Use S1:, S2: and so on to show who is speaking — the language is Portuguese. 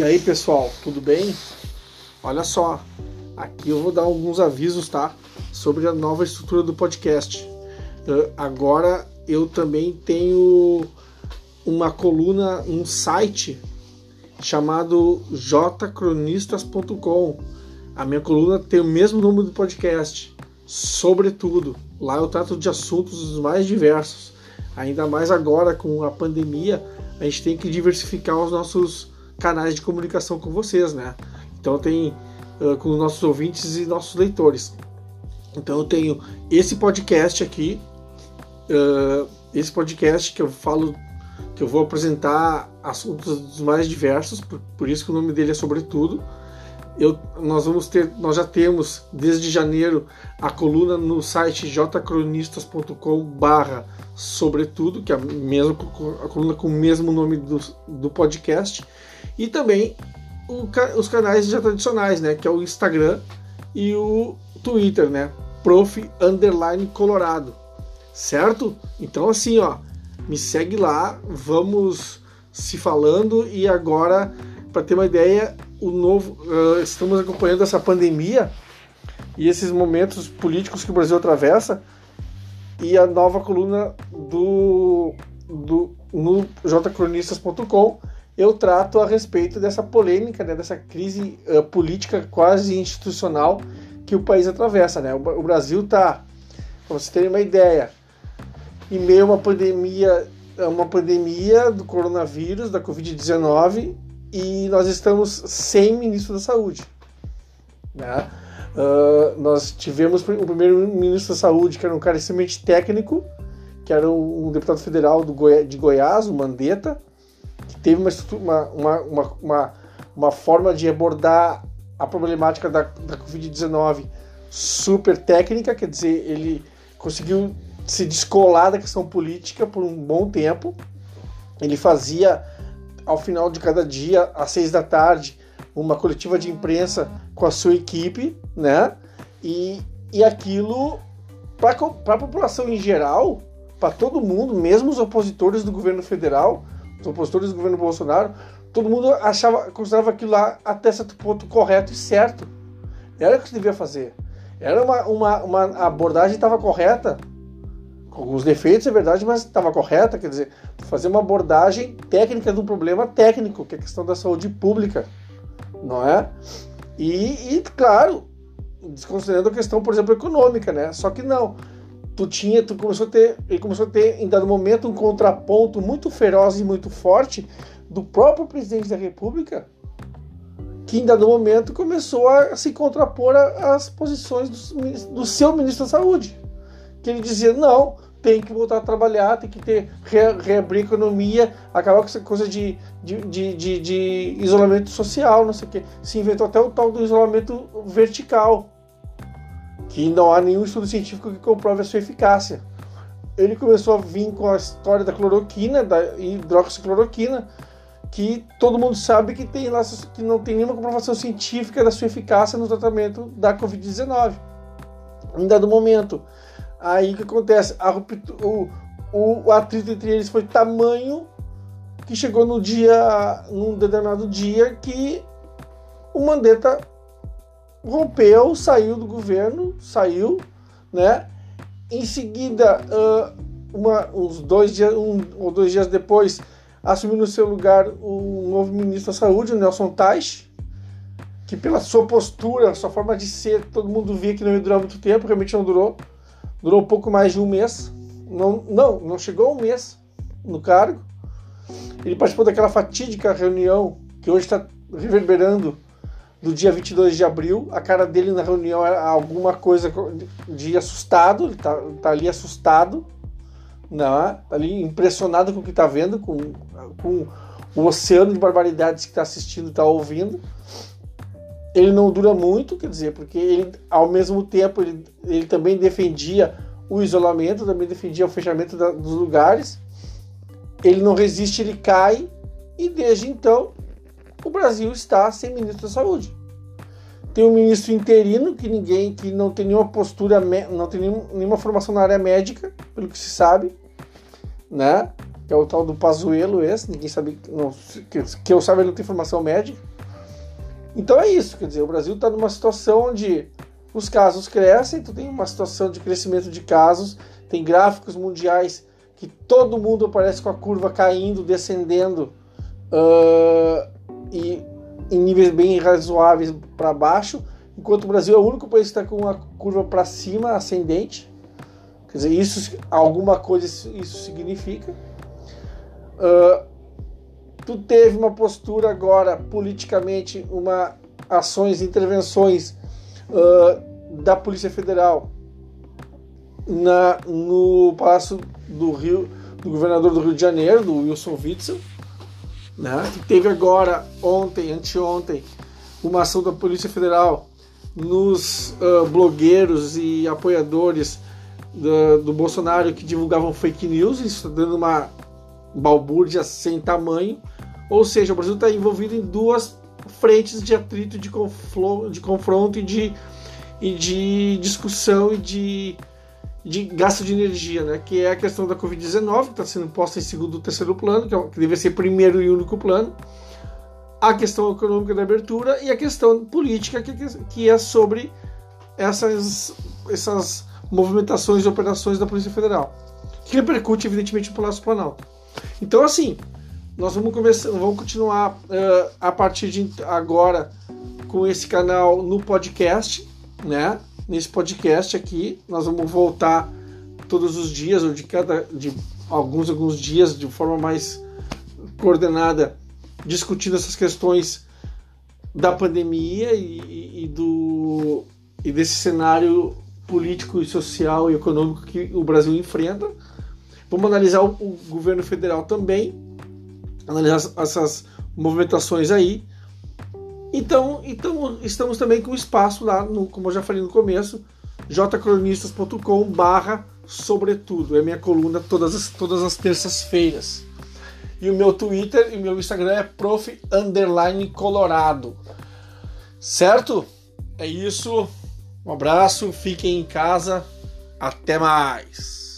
S1: E aí pessoal, tudo bem? Olha só, aqui eu vou dar alguns avisos, tá? Sobre a nova estrutura do podcast. Uh, agora eu também tenho uma coluna, um site chamado jcronistas.com. A minha coluna tem o mesmo nome do podcast, sobretudo. Lá eu trato de assuntos mais diversos. Ainda mais agora com a pandemia, a gente tem que diversificar os nossos canais de comunicação com vocês, né? Então tem uh, com os nossos ouvintes e nossos leitores. Então eu tenho esse podcast aqui, uh, esse podcast que eu falo, que eu vou apresentar assuntos dos mais diversos, por, por isso que o nome dele é Sobretudo. Eu, nós vamos ter, nós já temos desde janeiro a coluna no site jcronistas.com barra sobretudo, que é a, mesma, a coluna com o mesmo nome do, do podcast, e também o, os canais já tradicionais, né, que é o Instagram e o Twitter, né, prof underline colorado, certo? Então assim, ó, me segue lá, vamos se falando e agora para ter uma ideia, o novo uh, estamos acompanhando essa pandemia e esses momentos políticos que o Brasil atravessa e a nova coluna do, do no jcronistas.com eu trato a respeito dessa polêmica, né, dessa crise uh, política quase institucional que o país atravessa. Né? O, o Brasil está, para vocês terem uma ideia, em meio a uma pandemia, uma pandemia do coronavírus, da Covid-19, e nós estamos sem ministro da Saúde. Né? Uh, nós tivemos o primeiro ministro da Saúde, que era um cara extremamente técnico, que era um deputado federal Goi de Goiás, o Mandetta, que teve uma, uma, uma, uma, uma forma de abordar a problemática da, da Covid-19 super técnica, quer dizer, ele conseguiu se descolar da questão política por um bom tempo. Ele fazia ao final de cada dia, às seis da tarde, uma coletiva de imprensa com a sua equipe, né? E, e aquilo, para a população em geral, para todo mundo, mesmo os opositores do governo federal, os opositores do governo Bolsonaro, todo mundo achava, considerava aquilo lá até certo ponto correto e certo. Era o que se devia fazer. Era uma, uma, uma abordagem estava correta, com alguns defeitos, é verdade, mas estava correta, quer dizer, fazer uma abordagem técnica de um problema técnico, que é a questão da saúde pública, não é? E, e claro, desconsiderando a questão, por exemplo, econômica, né? Só que não. Tu tinha, tu começou a ter, ele começou a ter em dado momento um contraponto muito feroz e muito forte do próprio presidente da República, que em dado momento começou a se contrapor às posições do, do seu ministro da Saúde que ele dizia: não, tem que voltar a trabalhar, tem que ter re, reabrir a economia, acabar com essa coisa de, de, de, de, de isolamento social, não sei o quê. Se inventou até o tal do isolamento vertical, que não há nenhum estudo científico que comprove a sua eficácia. Ele começou a vir com a história da cloroquina, da hidroxicloroquina, que todo mundo sabe que, tem lá, que não tem nenhuma comprovação científica da sua eficácia no tratamento da Covid-19. Em dado momento, Aí o que acontece? A, o, o, o atrito entre eles foi tamanho que chegou no dia, num determinado dia, que o Mandetta rompeu, saiu do governo, saiu, né? Em seguida, uh, uma, uns dois dias, um ou dois dias depois, assumiu no seu lugar o novo ministro da Saúde, o Nelson Teich, que pela sua postura, sua forma de ser, todo mundo via que não ia durar muito tempo, realmente não durou. Durou um pouco mais de um mês. Não, não, não chegou a um mês no cargo. Ele participou daquela fatídica reunião que hoje está reverberando do dia 22 de abril. A cara dele na reunião era alguma coisa de assustado. Ele está tá ali assustado, né? tá ali impressionado com o que está vendo, com, com o oceano de barbaridades que está assistindo e está ouvindo ele não dura muito, quer dizer, porque ele, ao mesmo tempo, ele, ele também defendia o isolamento, também defendia o fechamento da, dos lugares. Ele não resiste, ele cai, e desde então o Brasil está sem ministro da Saúde. Tem um ministro interino que ninguém, que não tem nenhuma postura, não tem nenhuma formação na área médica, pelo que se sabe, né? Que é o tal do Pazuello esse, ninguém sabe, não, que, que eu saiba ele não tem formação médica Então é isso, quer dizer, o Brasil está numa situação onde os casos crescem, tu tem uma situação de crescimento de casos, tem gráficos mundiais que todo mundo aparece com a curva caindo, descendendo uh, e em níveis bem razoáveis para baixo, enquanto o Brasil é o único país que está com a curva para cima, ascendente. Quer dizer, isso alguma coisa isso significa. Uh, tu teve uma postura agora politicamente, uma ações, intervenções uh, da Polícia Federal na, no Palácio do Rio, do governador do Rio de Janeiro, do Wilson Witzel, né? teve agora, ontem, anteontem, uma ação da Polícia Federal nos uh, blogueiros e apoiadores do, do, Bolsonaro que divulgavam fake news, isso está dando uma balbúrdia sem tamanho. Ou seja, o Brasil está envolvido em duas frentes de atrito, de, de confronto e de, e de discussão e de, de gasto de energia, né? que é a questão da Covid-19, que está sendo posta em segundo e terceiro plano, que, é, que deve ser primeiro e único plano, a questão econômica da abertura e a questão política, que, que é sobre essas, essas movimentações e operações da Polícia Federal, que repercute, evidentemente, no Palácio Planalto. Então, assim, nós vamos, começar, vamos continuar uh, a partir de agora com esse canal no podcast, né? Nesse podcast aqui, nós vamos voltar todos os dias, ou de cada de alguns alguns dias, de forma mais coordenada, discutindo essas questões da pandemia e, e, do e desse cenário político e social e econômico que o Brasil enfrenta. Vamos analisar o, o governo federal também, analisar essas movimentações aí. Então, então estamos também com espaço lá, no, como eu já falei no começo, jcronistas.com barra sobretudo. É minha coluna todas as, todas as terças-feiras. E o meu Twitter e o meu Instagram é prof colorado. Certo? É isso. Um abraço, fiquem em casa. Até mais.